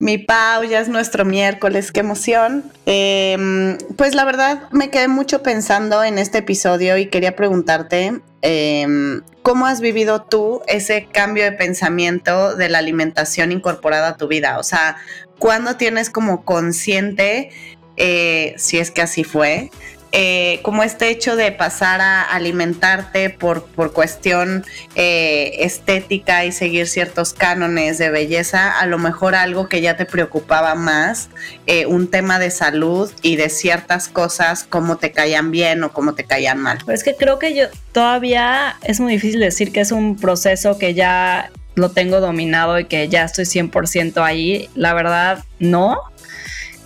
Mi Pau, ya es nuestro miércoles, qué emoción. Em, pues la verdad me quedé mucho pensando en este episodio y quería preguntarte em, cómo has vivido tú ese cambio de pensamiento de la alimentación incorporada a tu vida. O sea, ¿cuándo tienes como consciente, eh, si es que así fue, eh, como este hecho de pasar a alimentarte por, por cuestión eh, estética y seguir ciertos cánones de belleza, a lo mejor algo que ya te preocupaba más, eh, un tema de salud y de ciertas cosas, cómo te caían bien o cómo te caían mal. Pues es que creo que yo todavía es muy difícil decir que es un proceso que ya lo tengo dominado y que ya estoy 100% ahí. La verdad, no.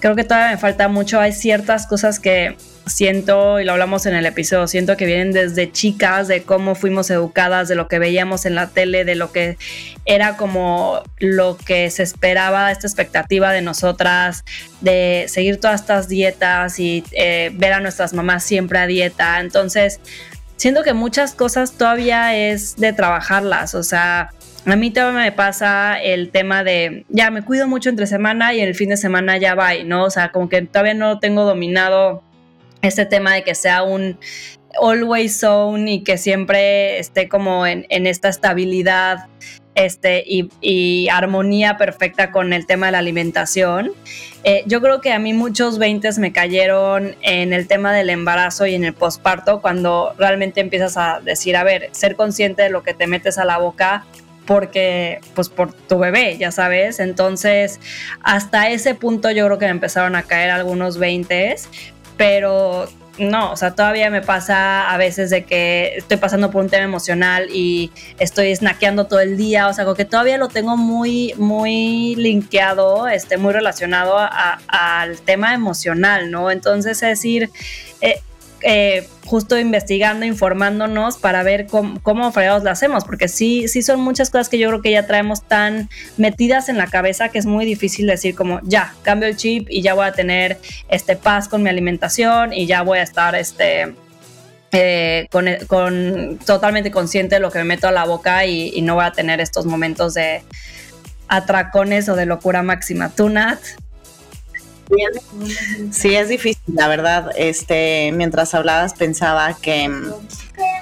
Creo que todavía me falta mucho. Hay ciertas cosas que siento, y lo hablamos en el episodio, siento que vienen desde chicas, de cómo fuimos educadas, de lo que veíamos en la tele, de lo que era como lo que se esperaba, esta expectativa de nosotras, de seguir todas estas dietas y eh, ver a nuestras mamás siempre a dieta. Entonces, siento que muchas cosas todavía es de trabajarlas, o sea... A mí todavía me pasa el tema de, ya me cuido mucho entre semana y el fin de semana ya va, ¿no? O sea, como que todavía no tengo dominado este tema de que sea un always zone y que siempre esté como en, esta estabilidad este, y, armonía perfecta con el tema de la alimentación. Eh, yo creo que a mí muchos 20 me cayeron en el tema del embarazo y en el posparto, cuando realmente empiezas a decir, a ver, ser consciente de lo que te metes a la boca porque, pues por tu bebé, ya sabes. Entonces, hasta ese punto yo creo que me empezaron a caer algunos 20, pero no, o sea, todavía me pasa a veces de que estoy pasando por un tema emocional y estoy snackeando todo el día, o sea, como que todavía lo tengo muy, muy linkeado, este, muy relacionado al tema emocional, ¿no? Entonces, es decir, eh, eh, justo investigando, informándonos para ver cómo, cómo fregados lo hacemos, porque sí, sí son muchas cosas que yo creo que ya traemos tan metidas en la cabeza que es muy difícil decir como ya, cambio el chip y ya voy a tener este paz con mi alimentación y ya voy a estar este eh, con, totalmente consciente de lo que me meto a la boca y, no voy a tener estos momentos de atracones o de locura máxima. ¿Tú, Nat? Sí, es difícil, la verdad. Este, mientras hablabas pensaba que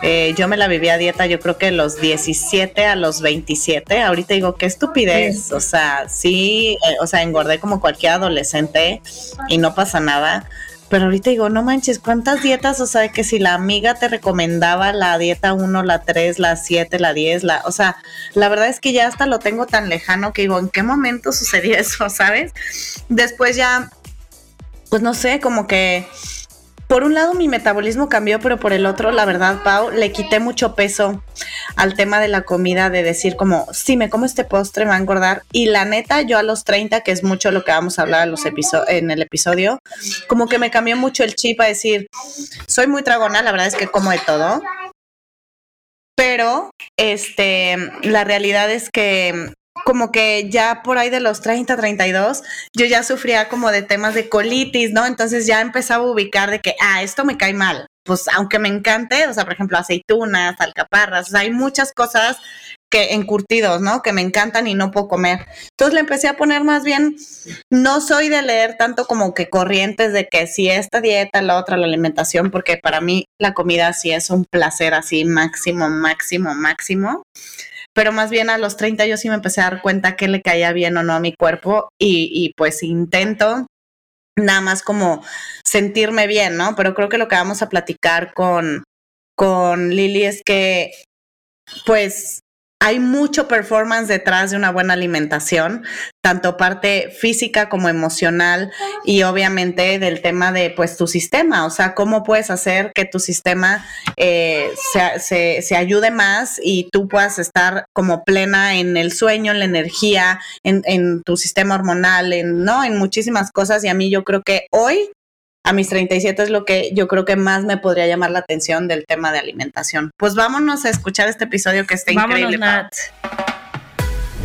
eh, yo me la vivía a dieta, yo creo que los 17 a los 27. Ahorita digo, qué estupidez. O sea, sí, eh, o sea, engordé como cualquier adolescente y no pasa nada. Pero ahorita digo, no manches, ¿cuántas dietas? O sea, que si la amiga te recomendaba la dieta 1, la 3, la 7, la 10, la, o sea, la verdad es que ya hasta lo tengo tan lejano que digo, ¿en qué momento sucedió eso, sabes? Después ya, pues no sé, como que por un lado mi metabolismo cambió, pero por el otro, la verdad, Pau, le quité mucho peso al tema de la comida, de decir como, si me como este postre me va a engordar. Y la neta, yo a los 30, que es mucho lo que vamos a hablar los en el episodio, como que me cambió mucho el chip a decir, soy muy tragona, la verdad es que como de todo. Pero, este, la realidad es que como que ya por ahí de los 30, 32, yo ya sufría como de temas de colitis, ¿no? Entonces ya empezaba a ubicar de que, ah, esto me cae mal. Pues aunque me encante, o sea, por ejemplo, aceitunas, alcaparras, hay muchas cosas que encurtidos, ¿no? Que me encantan y no puedo comer. Entonces le empecé a poner más bien, no soy de leer tanto como que corrientes de que si esta dieta, la otra, la alimentación, porque para mí la comida sí es un placer así máximo, máximo, máximo pero más bien a los 30 yo sí me empecé a dar cuenta que le caía bien o no a mi cuerpo y, y pues intento nada más como sentirme bien, ¿no? Pero creo que lo que vamos a platicar con, con Lili es que pues hay mucho performance detrás de una buena alimentación, tanto parte física como emocional y obviamente del tema de pues tu sistema, o sea, cómo puedes hacer que tu sistema eh, se, se, ayude más y tú puedas estar como plena en el sueño, en la energía, en, en tu sistema hormonal, en, ¿no? en muchísimas cosas y a mí yo creo que hoy a mis 37 es lo que yo creo que más me podría llamar la atención del tema de alimentación. Pues vámonos a escuchar este episodio que está vámonos, increíble. Nat.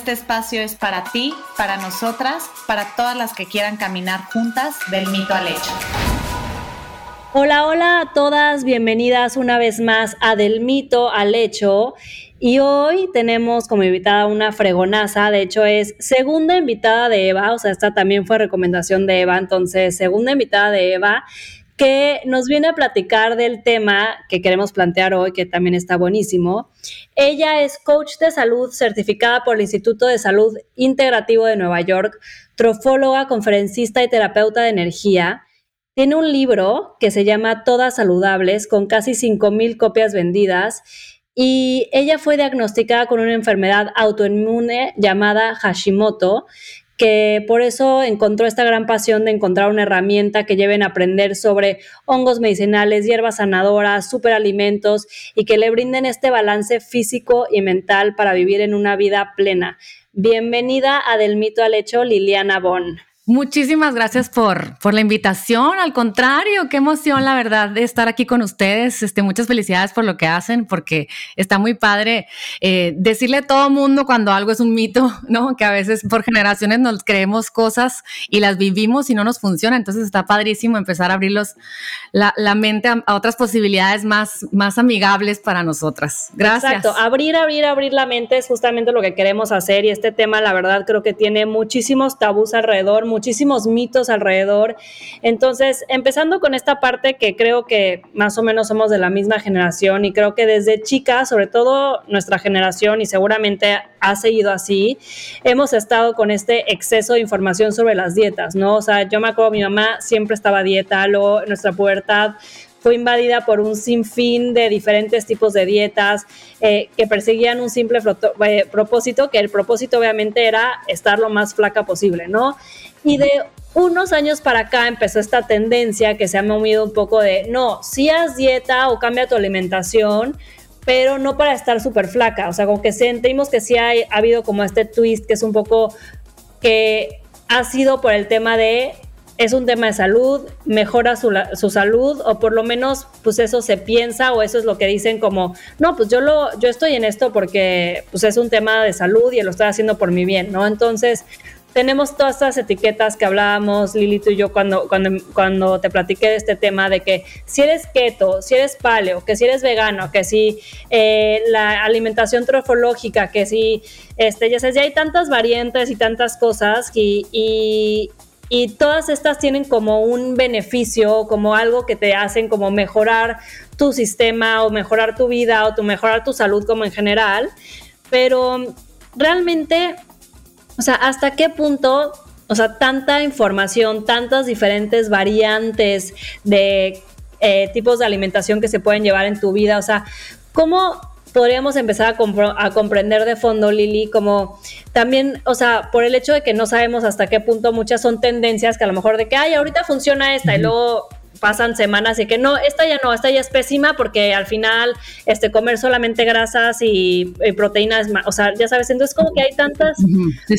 Este espacio es para ti, para nosotras, para todas las que quieran caminar juntas del mito al hecho. Hola, hola a todas, bienvenidas una vez más a Del mito al hecho. Y hoy tenemos como invitada una fregonaza, de hecho es segunda invitada de Eva, o sea, esta también fue recomendación de Eva, entonces segunda invitada de Eva que nos viene a platicar del tema que queremos plantear hoy, que también está buenísimo. Ella es coach de salud certificada por el Instituto de Salud Integrativo de Nueva York, trofóloga, conferencista y terapeuta de energía. Tiene un libro que se llama Todas Saludables, con casi 5.000 copias vendidas. Y ella fue diagnosticada con una enfermedad autoinmune llamada Hashimoto, que por eso encontró esta gran pasión de encontrar una herramienta que lleven a aprender sobre hongos medicinales, hierbas sanadoras, superalimentos y que le brinden este balance físico y mental para vivir en una vida plena. Bienvenida a Del Mito al Hecho, Liliana Bon. Muchísimas gracias por, por la invitación. Al contrario, qué emoción, la verdad, de estar aquí con ustedes. Este, muchas felicidades por lo que hacen, porque está muy padre eh, decirle a todo mundo cuando algo es un mito, ¿no? Que a veces por generaciones nos creemos cosas y las vivimos y no nos funciona. Entonces está padrísimo empezar a abrir la, la, mente a, a, otras posibilidades más, más amigables para nosotras. Gracias. Exacto. Abrir, abrir, abrir la mente es justamente lo que queremos hacer y este tema, la verdad, creo que tiene muchísimos tabús alrededor muchísimos mitos alrededor. Entonces, empezando con esta parte que creo que más o menos somos de la misma generación y creo que desde chica, sobre todo nuestra generación y seguramente ha seguido así, hemos estado con este exceso de información sobre las dietas, ¿no? O sea, yo me acuerdo, mi mamá siempre estaba dieta, luego nuestra pubertad fue invadida por un sinfín de diferentes tipos de dietas eh, que perseguían un simple eh, propósito, que el propósito obviamente era estar lo más flaca posible, ¿no? Y de unos años para acá empezó esta tendencia que se ha movido un poco de, no, si haz dieta o cambia tu alimentación, pero no para estar súper flaca. O sea, como que sentimos que sí ha habido como este twist que es un poco que ha sido por el tema de es un tema de salud, mejora su, su, salud o por lo menos pues eso se piensa o eso es lo que dicen como, no, pues yo, lo, yo estoy en esto porque pues es un tema de salud y lo estoy haciendo por mi bien, ¿no? Entonces, tenemos todas estas etiquetas que hablábamos, Lili, tú y yo, cuando, cuando, cuando te platiqué de este tema, de que si eres keto, si eres paleo, que si eres vegano, que si eh, la alimentación trofológica, que si, este, ya sabes, ya hay tantas variantes y tantas cosas y, y, y todas estas tienen como un beneficio, como algo que te hacen como mejorar tu sistema o mejorar tu vida o tu, mejorar tu salud como en general, pero realmente o sea, ¿hasta qué punto, o sea, tanta información, tantas diferentes variantes de eh, tipos de alimentación que se pueden llevar en tu vida? O sea, ¿cómo podríamos empezar a, a, comprender de fondo, Lili, como también, o sea, por el hecho de que no sabemos hasta qué punto muchas son tendencias que a lo mejor de que, ay, ahorita funciona esta y luego pasan semanas y que no, esta ya no, esta ya es pésima porque al final este comer solamente grasas y, proteínas, o sea, ya sabes, entonces como que hay tantas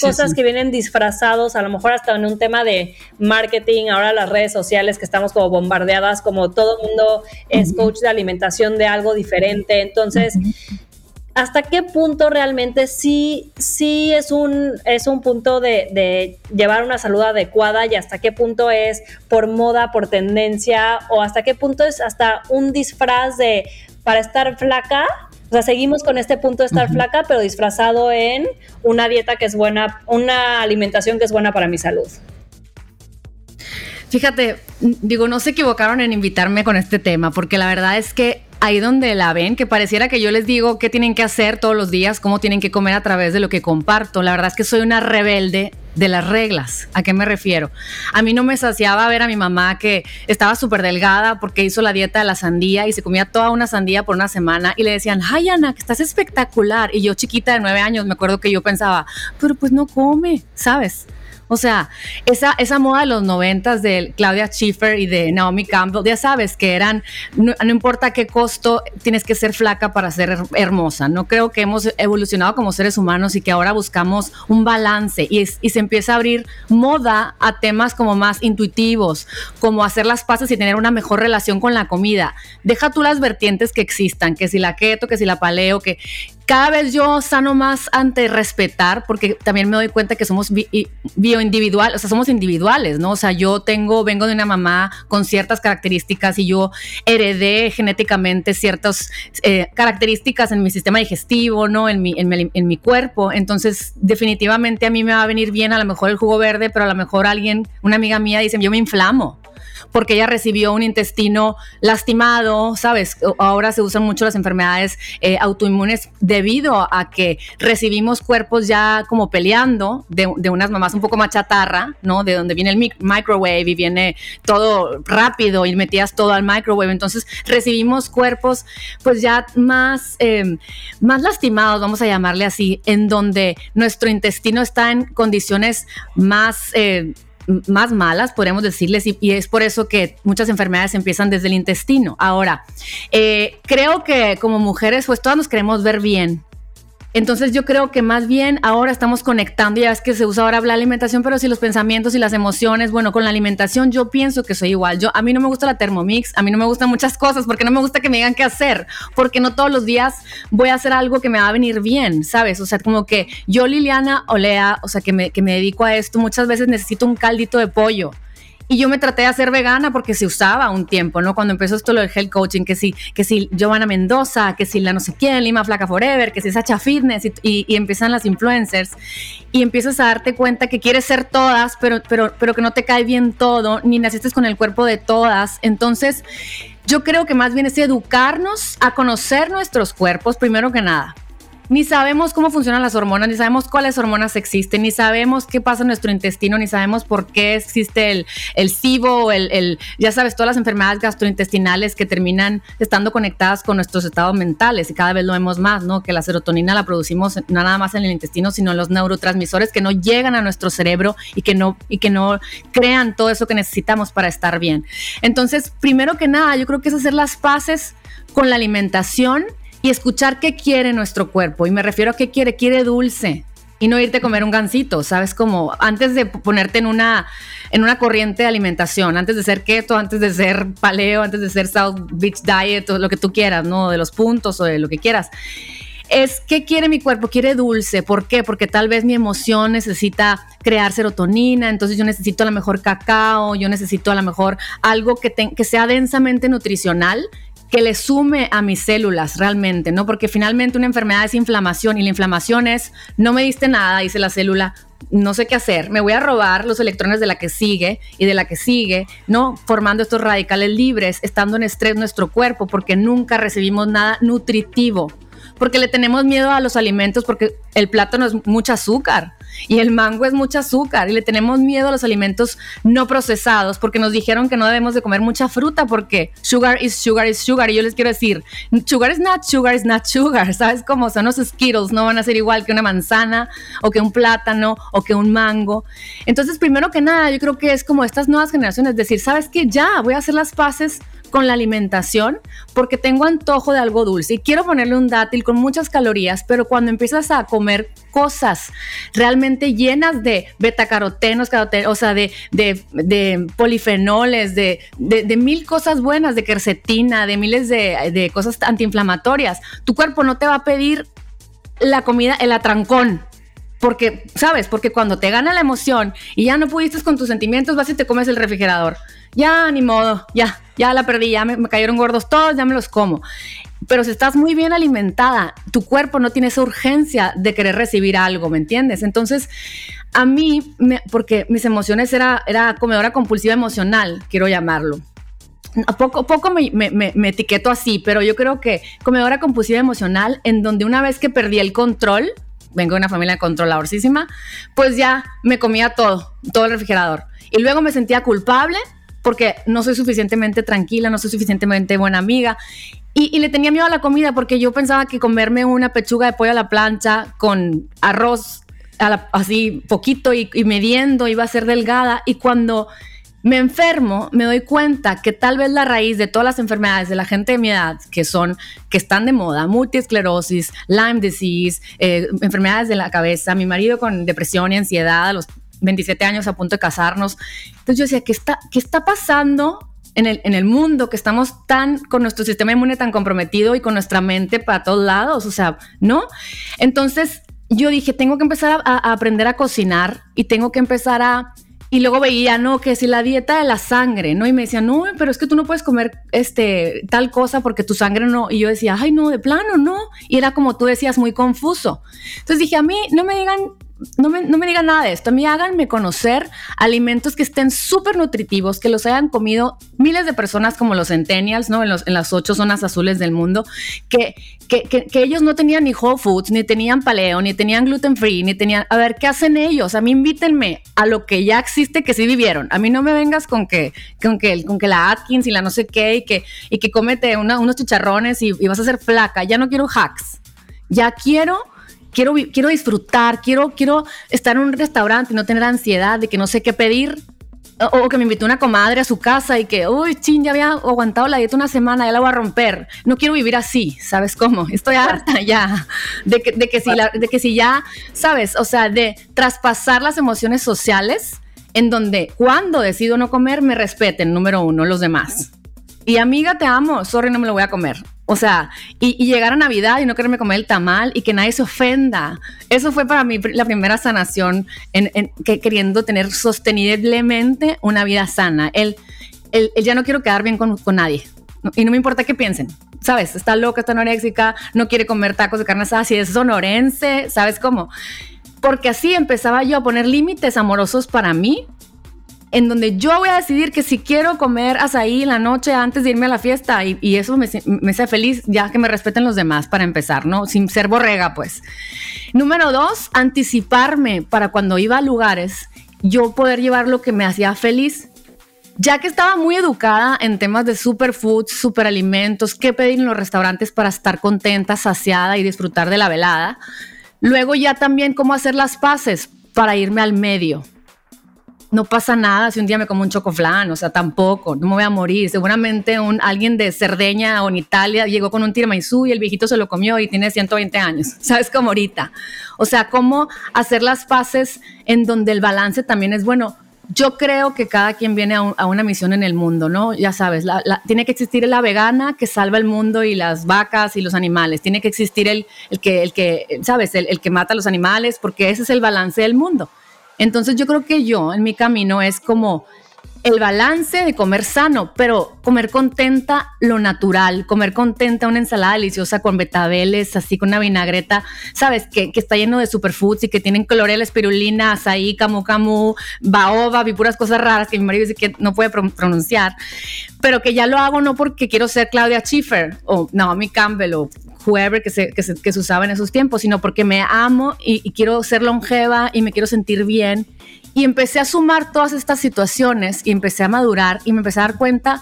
cosas que vienen disfrazados, a lo mejor hasta en un tema de marketing, ahora las redes sociales que estamos como bombardeadas, como todo mundo es coach de alimentación de algo diferente, entonces hasta qué punto realmente sí, sí es un, es un punto de, llevar una salud adecuada y hasta qué punto es por moda, por tendencia o hasta qué punto es hasta un disfraz de para estar flaca. O sea, seguimos con este punto de estar flaca, pero disfrazado en una dieta que es buena, una alimentación que es buena para mi salud. Fíjate, digo, no se equivocaron en invitarme con este tema, porque la verdad es que ahí donde la ven, que pareciera que yo les digo qué tienen que hacer todos los días, cómo tienen que comer a través de lo que comparto. La verdad es que soy una rebelde de las reglas. ¿A qué me refiero? A mí no me saciaba ver a mi mamá que estaba súper delgada porque hizo la dieta de la sandía y se comía toda una sandía por una semana y le decían, ay Ana, que estás espectacular. Y yo chiquita de nueve años me acuerdo que yo pensaba, pero pues no come, ¿sabes? O sea, esa, esa moda de los noventas de Claudia Schiffer y de Naomi Campbell, ya sabes que eran, no, importa qué costo, tienes que ser flaca para ser hermosa. No creo que hemos evolucionado como seres humanos y que ahora buscamos un balance y, se empieza a abrir moda a temas como más intuitivos, como hacer las paces y tener una mejor relación con la comida. Deja tú las vertientes que existan, que si la keto, que si la paleo, que cada vez yo sano más ante respetar, porque también me doy cuenta que somos bioindividuales, o sea, somos individuales, ¿no? O sea, yo tengo, vengo de una mamá con ciertas características y yo heredé genéticamente ciertas eh, características en mi sistema digestivo, ¿no? En mi, en mi cuerpo. Entonces, definitivamente a mí me va a venir bien a lo mejor el jugo verde, pero a lo mejor alguien, una amiga mía dice, yo me inflamo porque ella recibió un intestino lastimado, ¿sabes? Ahora se usan mucho las enfermedades eh, autoinmunes debido a que recibimos cuerpos ya como peleando de, unas mamás un poco más chatarra, ¿no? De donde viene el microwave y viene todo rápido y metías todo al microwave. Entonces recibimos cuerpos pues ya más, em, más lastimados, vamos a llamarle así, en donde nuestro intestino está en condiciones más... Eh, más malas, podríamos decirles, y, es por eso que muchas enfermedades empiezan desde el intestino. Ahora, eh, creo que como mujeres, pues todas nos queremos ver bien, entonces yo creo que más bien ahora estamos conectando, ya es que se usa ahora la alimentación, pero si los pensamientos y las emociones, bueno, con la alimentación yo pienso que soy igual. Yo a mí no me gusta la Thermomix, a mí no me gustan muchas cosas porque no me gusta que me digan qué hacer, porque no todos los días voy a hacer algo que me va a venir bien, ¿sabes? O sea, como que yo Liliana Olea, o sea, que me, que me dedico a esto, muchas veces necesito un caldito de pollo y yo me traté de hacer vegana porque se usaba un tiempo, ¿no? Cuando empezó esto lo del health coaching, que si, que si Giovanna Mendoza, que si la no sé quién, Lima Flaca Forever, que si Sacha Fitness, y, y, empiezan las influencers, y empiezas a darte cuenta que quieres ser todas, pero, pero, pero que no te cae bien todo, ni naciste con el cuerpo de todas. Entonces, yo creo que más bien es educarnos a conocer nuestros cuerpos, primero que nada ni sabemos cómo funcionan las hormonas, ni sabemos cuáles hormonas existen, ni sabemos qué pasa en nuestro intestino, ni sabemos por qué existe el, el SIBO, el, el, ya sabes, todas las enfermedades gastrointestinales que terminan estando conectadas con nuestros estados mentales y cada vez lo vemos más, ¿no? Que la serotonina la producimos no nada más en el intestino, sino en los neurotransmisores que no llegan a nuestro cerebro y que no, y que no crean todo eso que necesitamos para estar bien. Entonces, primero que nada, yo creo que es hacer las paces con la alimentación y escuchar qué quiere nuestro cuerpo. Y me refiero a qué quiere, quiere dulce y no irte a comer un gansito, ¿sabes? Como antes de ponerte en una, en una corriente de alimentación, antes de ser keto, antes de ser paleo, antes de ser South Beach Diet o lo que tú quieras, ¿no? De los puntos o de lo que quieras. Es qué quiere mi cuerpo, quiere dulce. ¿Por qué? Porque tal vez mi emoción necesita crear serotonina, entonces yo necesito a lo mejor cacao, yo necesito a lo mejor algo que, que sea densamente nutricional que le sume a mis células realmente, ¿no? Porque finalmente una enfermedad es inflamación y la inflamación es, no me diste nada, dice la célula, no sé qué hacer, me voy a robar los electrones de la que sigue y de la que sigue, ¿no? Formando estos radicales libres, estando en estrés nuestro cuerpo, porque nunca recibimos nada nutritivo, porque le tenemos miedo a los alimentos, porque el plátano es mucho azúcar, y el mango es mucho azúcar y le tenemos miedo a los alimentos no procesados porque nos dijeron que no debemos de comer mucha fruta porque sugar is sugar is sugar y yo les quiero decir, sugar is not sugar is not sugar, ¿sabes cómo son los Skittles? No van a ser igual que una manzana o que un plátano o que un mango. Entonces, primero que nada, yo creo que es como estas nuevas generaciones, decir, ¿sabes qué? Ya, voy a hacer las paces con la alimentación porque tengo antojo de algo dulce y quiero ponerle un dátil con muchas calorías, pero cuando empiezas a comer cosas realmente llenas de betacarotenos, o sea, de, de, polifenoles, de, de, mil cosas buenas, de quercetina, de miles de, cosas antiinflamatorias, tu cuerpo no te va a pedir la comida, el atrancón, porque, ¿sabes? Porque cuando te gana la emoción y ya no pudiste con tus sentimientos, vas y te comes el refrigerador ya ni modo, ya, ya la perdí, ya me, cayeron gordos todos, ya me los como. Pero si estás muy bien alimentada, tu cuerpo no tiene esa urgencia de querer recibir algo, ¿me entiendes? Entonces, a mí, porque mis emociones era, era comedora compulsiva emocional, quiero llamarlo. A poco, poco me, me, me, etiqueto así, pero yo creo que comedora compulsiva emocional, en donde una vez que perdí el control, vengo de una familia controladorcísima, pues ya me comía todo, todo el refrigerador. Y luego me sentía culpable porque no soy suficientemente tranquila, no soy suficientemente buena amiga. Y, le tenía miedo a la comida porque yo pensaba que comerme una pechuga de pollo a la plancha con arroz así poquito y, midiendo iba a ser delgada. Y cuando me enfermo, me doy cuenta que tal vez la raíz de todas las enfermedades de la gente de mi edad, que son, que están de moda, multiesclerosis, Lyme disease, eh, enfermedades de la cabeza, mi marido con depresión y ansiedad los 27 años a punto de casarnos. Entonces yo decía, ¿qué está, qué está pasando en el, en el mundo que estamos tan con nuestro sistema inmune tan comprometido y con nuestra mente para todos lados? O sea, ¿no? Entonces yo dije, tengo que empezar a aprender a cocinar y tengo que empezar a y luego veía, no, que si la dieta de la sangre, ¿no? Y me decía, no, pero es que tú no puedes comer este, tal cosa porque tu sangre no. Y yo decía, ay, no, de plano, no. Y era como tú decías, muy confuso. Entonces dije, a mí no me digan no me, no me, digan nada de esto, a mí háganme conocer alimentos que estén súper nutritivos, que los hayan comido miles de personas como los centennials, ¿no? En, los, en las ocho zonas azules del mundo, que, que, que, ellos no tenían ni Whole Foods, ni tenían paleo, ni tenían gluten free, ni tenían... A ver, ¿qué hacen ellos? A mí invítenme a lo que ya existe que sí vivieron. A mí no me vengas con que, con que, con que la Atkins y la no sé qué y que, y que cómete unos chicharrones y, y vas a ser flaca. Ya no quiero hacks. Ya quiero quiero, quiero disfrutar, quiero, quiero estar en un restaurante y no tener ansiedad de que no sé qué pedir. O, que me invitó una comadre a su casa y que, uy, ching, ya había aguantado la dieta una semana, ya la voy a romper. No quiero vivir así, ¿sabes cómo? Estoy harta ya de que, de que, si, la, de que si ya, ¿sabes? O sea, de traspasar las emociones sociales en donde cuando decido no comer me respeten, número uno, los demás. Y amiga, te amo, sorry, no me lo voy a comer. O sea, y, llegar a Navidad y no quererme comer el tamal y que nadie se ofenda. Eso fue para mí la primera sanación, en, que queriendo tener sosteniblemente una vida sana. El, el, ya no quiero quedar bien con, con nadie. y no me importa qué piensen. ¿Sabes? Está loca, está anoréxica, no quiere comer tacos de carne asada. Si es sonorense, ¿sabes cómo? Porque así empezaba yo a poner límites amorosos para mí en donde yo voy a decidir que si quiero comer azaí la noche antes de irme a la fiesta y, eso me, me feliz, ya que me respeten los demás para empezar, ¿no? Sin ser borrega, pues. Número dos, anticiparme para cuando iba a lugares, yo poder llevar lo que me hacía feliz. Ya que estaba muy educada en temas de superfoods, superalimentos, qué pedir en los restaurantes para estar contenta, saciada y disfrutar de la velada. Luego ya también cómo hacer las paces para irme al medio no pasa nada si un día me como un chocoflán, o sea, tampoco, no me voy a morir. Seguramente un, alguien de Cerdeña o en Italia llegó con un tiramisú y el viejito se lo comió y tiene 120 años, ¿sabes? Como ahorita. O sea, cómo hacer las paces en donde el balance también es bueno. Yo creo que cada quien viene a, una misión en el mundo, ¿no? Ya sabes, tiene que existir la vegana que salva el mundo y las vacas y los animales. Tiene que existir el, el que, el que, ¿sabes? El, el que mata a los animales, porque ese es el balance del mundo. Entonces yo creo que yo en mi camino es como el balance de comer sano, pero comer contenta lo natural, comer contenta una ensalada deliciosa con betabeles, así con una vinagreta, sabes, que, está lleno de superfoods y que tienen clorela, espirulina, azaí, camu camu, baobab y puras cosas raras que mi marido dice que no puede pronunciar, pero que ya lo hago no porque quiero ser Claudia Schiffer o Naomi Campbell o whoever que se, que se, que se usaba en esos tiempos, sino porque me amo y, y quiero ser longeva y me quiero sentir bien. Y empecé a sumar todas estas situaciones y empecé a madurar y me empecé a dar cuenta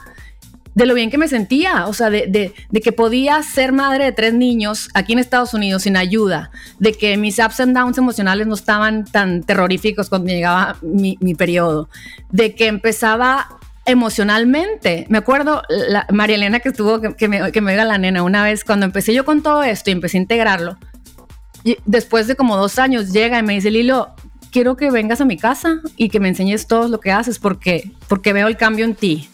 de lo bien que me sentía, o sea, de, de, de, que podía ser madre de tres niños aquí en Estados Unidos sin ayuda, de que mis ups and downs emocionales no estaban tan terroríficos cuando llegaba mi, mi periodo, de que empezaba emocionalmente. Me acuerdo, la, María Elena que estuvo, que, me, que me diga la nena una vez, cuando empecé yo con todo esto y empecé a integrarlo, y después de como dos años llega y me dice, Lilo, quiero que vengas a mi casa y que me enseñes todo lo que haces porque, porque veo el cambio en ti.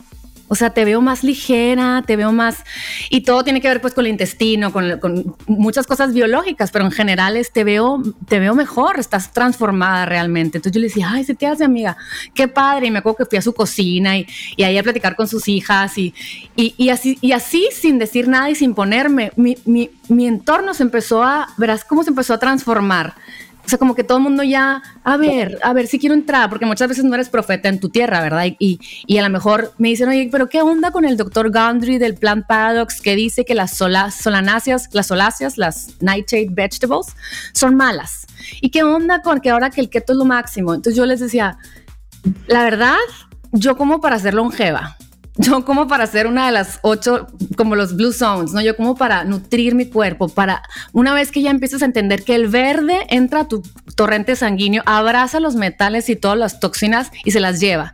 O sea, te veo más ligera, te veo más... Y todo tiene que ver pues con el intestino, con, muchas cosas biológicas, pero en general te, veo, te veo mejor, estás transformada realmente. Entonces yo le decía, ay, se te hace amiga, qué padre. Y me acuerdo que fui a su cocina y, y ahí a platicar con sus hijas y, y, y, así, y así sin decir nada y sin ponerme, mi, mi, mi entorno se empezó a, verás cómo se empezó a transformar O sea, como que todo el mundo ya, a ver, a ver, si quiero entrar, porque muchas veces no eres profeta en tu tierra, ¿verdad? Y, y a lo mejor me dicen, oye, pero ¿qué onda con el doctor Gundry del Plant Paradox que dice que las solanáceas, las soláceas, las nightshade vegetables, son malas? ¿Y qué onda con que ahora que el keto es lo máximo? Entonces yo les decía, la verdad, yo como para ser longeva, yo como para hacer una de las ocho, como los blue zones, ¿no? Yo como para nutrir mi cuerpo, para una vez que ya empiezas a entender que el verde entra a tu torrente sanguíneo, abraza los metales y todas las toxinas y se las lleva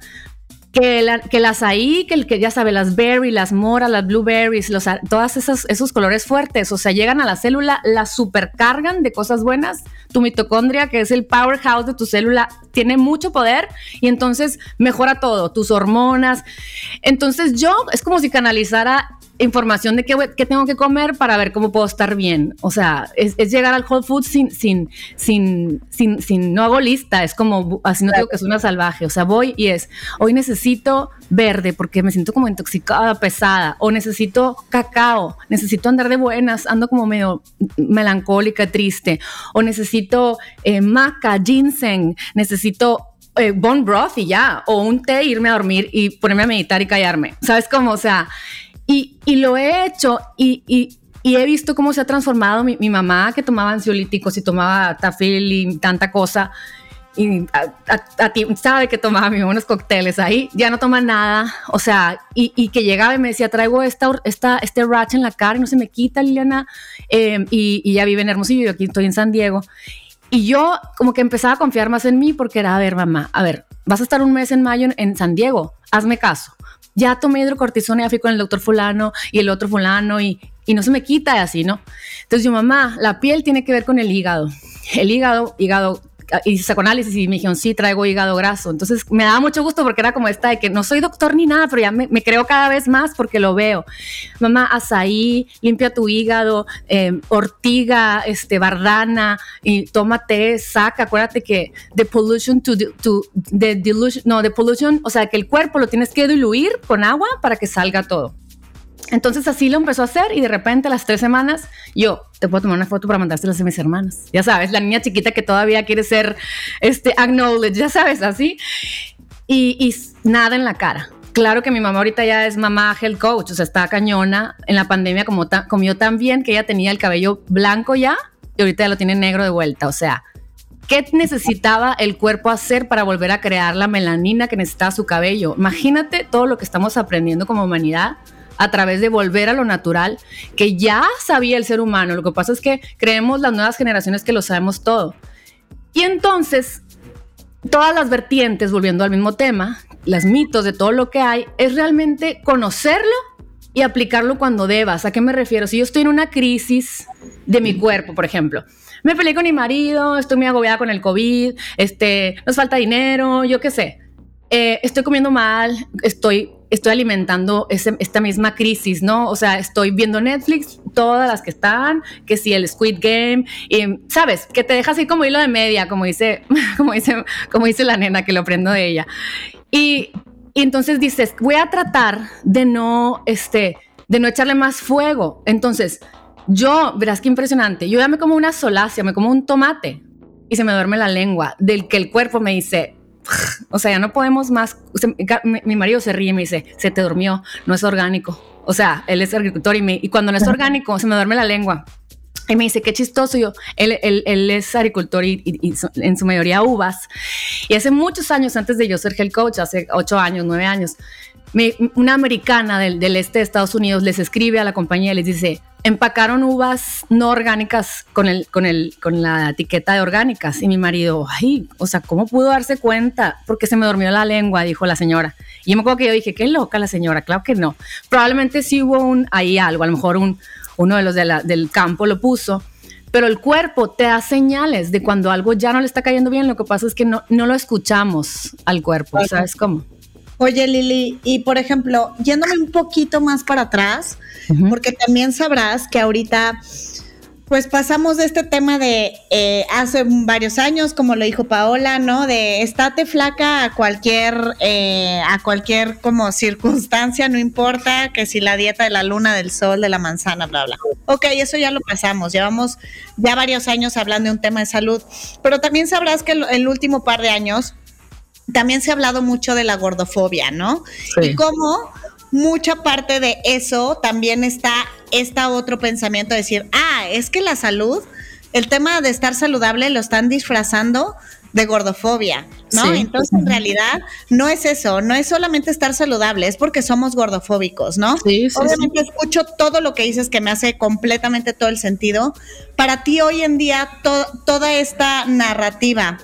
que, que las ahí, que, el que ya sabe, las berry, las moras, las blueberries, los, todas esas, esos colores fuertes, o sea, llegan a la célula, la supercargan de cosas buenas. Tu mitocondria, que es el powerhouse de tu célula, tiene mucho poder y entonces mejora todo, tus hormonas. Entonces yo es como si canalizara información de qué, tengo que comer para ver cómo puedo estar bien. O sea, es, llegar al Whole Foods sin, sin, sin, sin, sin, no hago lista, es como, así no digo que es una salvaje. O sea, voy y es, hoy necesito verde porque me siento como intoxicada, pesada, o necesito cacao, necesito andar de buenas, ando como medio melancólica, triste, o necesito eh, maca, ginseng, necesito eh, bone broth y ya, o un té, irme a dormir y ponerme a meditar y callarme. ¿Sabes cómo? O sea, y, lo he hecho y, he visto cómo se ha transformado mi, mamá que tomaba ansiolíticos y tomaba tafil y tanta cosa. Y sabe que tomaba unos cócteles ahí, ya no toma nada, o sea, y, que llegaba y me decía, traigo esta, esta, este rash en la cara y no se me quita, Liliana, y, y, ya vive en Hermosillo, yo aquí estoy en San Diego. Y yo como que empezaba a confiar más en mí porque era, a ver, mamá, a ver, vas a estar un mes en mayo en San Diego, hazme caso ya tomé hidrocortisona, ya fui con el doctor fulano y el otro fulano y, y no se me quita así, ¿no? Entonces yo, mamá, la piel tiene que ver con el hígado. El hígado, hígado y sacó análisis y me dijeron, sí, traigo hígado graso. Entonces me daba mucho gusto porque era como esta de que no soy doctor ni nada, pero ya me, creo cada vez más porque lo veo. Mamá, azaí, limpia tu hígado, em, ortiga, este, bardana, y tómate, saca. Acuérdate que the pollution to, to the dilution, no, the pollution, o sea, que el cuerpo lo tienes que diluir con agua para que salga todo. Entonces así lo empezó a hacer y de repente a las tres semanas yo te puedo tomar una foto para mandárselas a mis hermanas. Ya sabes, la niña chiquita que todavía quiere ser este, acknowledged, ya sabes, así. Y, nada en la cara. Claro que mi mamá ahorita ya es mamá health coach, o sea, está cañona. En la pandemia como comió tan bien que ella tenía el cabello blanco ya y ahorita ya lo tiene negro de vuelta. O sea, ¿qué necesitaba el cuerpo hacer para volver a crear la melanina que necesitaba su cabello? Imagínate todo lo que estamos aprendiendo como humanidad a través de volver a lo natural que ya sabía el ser humano. Lo que pasa es que creemos las nuevas generaciones que lo sabemos todo. Y entonces, todas las vertientes, volviendo al mismo tema, las mitos de todo lo que hay, es realmente conocerlo y aplicarlo cuando debas. ¿A qué me refiero? Si yo estoy en una crisis de mi cuerpo, por ejemplo, me peleé con mi marido, estoy muy agobiada con el COVID, este, nos falta dinero, yo qué sé, eh, estoy comiendo mal, estoy estoy alimentando esta misma crisis, ¿no? O sea, estoy viendo Netflix, todas las que están, que si el Squid Game, y, ¿sabes? Que te deja así como hilo de media, como dice, como dice, como dice la nena que lo aprendo de ella. Y, y entonces dices, voy a tratar de no, este, de no echarle más fuego. Entonces, yo, verás qué impresionante, yo ya me como una solacia, me como un tomate y se me duerme la lengua, del que el cuerpo me dice, o sea, ya no podemos más. mi, marido se ríe y me dice, se te durmió, no es orgánico. O sea, él es agricultor y, me, y cuando no es orgánico se me duerme la lengua. Y me dice, qué chistoso yo. Él, él, es agricultor y, en su mayoría uvas. Y hace muchos años, antes de yo ser health coach, hace ocho años, nueve años, una americana del, del, este de Estados Unidos les escribe a la compañía y les dice, empacaron uvas no orgánicas con, el, con, el, con la etiqueta de orgánicas. Y mi marido, ay, o sea, ¿cómo pudo darse cuenta? Porque se me durmió la lengua, dijo la señora. Y yo me acuerdo que yo dije, qué loca la señora, claro que no. Probablemente sí hubo un, ahí algo, a lo mejor un, uno de los del campo lo puso. Pero el cuerpo te da señales de cuando algo ya no le está cayendo bien. Lo que pasa es que no, no lo escuchamos al cuerpo, ¿sabes cómo? Oye, Lili, y por ejemplo, yéndome un poquito más para atrás, porque también sabrás que ahorita pues pasamos de este tema de eh, hace varios años, como lo dijo Paola, ¿no? De estate flaca a cualquier, eh, a cualquier como circunstancia, no importa que si la dieta de la luna, del sol, de la manzana, bla, bla. Ok, eso ya lo pasamos. Llevamos ya varios años hablando de un tema de salud, pero también sabrás que el, el último par de años también se ha hablado mucho de la gordofobia, ¿no? Y cómo mucha parte de eso también está este otro pensamiento de decir, ah, es que la salud, el tema de estar saludable lo están disfrazando de gordofobia, ¿no? Entonces, en realidad, no es eso, no es solamente estar saludable, es porque somos gordofóbicos, ¿no? Sí, sí, Obviamente escucho todo lo que dices que me hace completamente todo el sentido. Para ti hoy en día, toda esta narrativa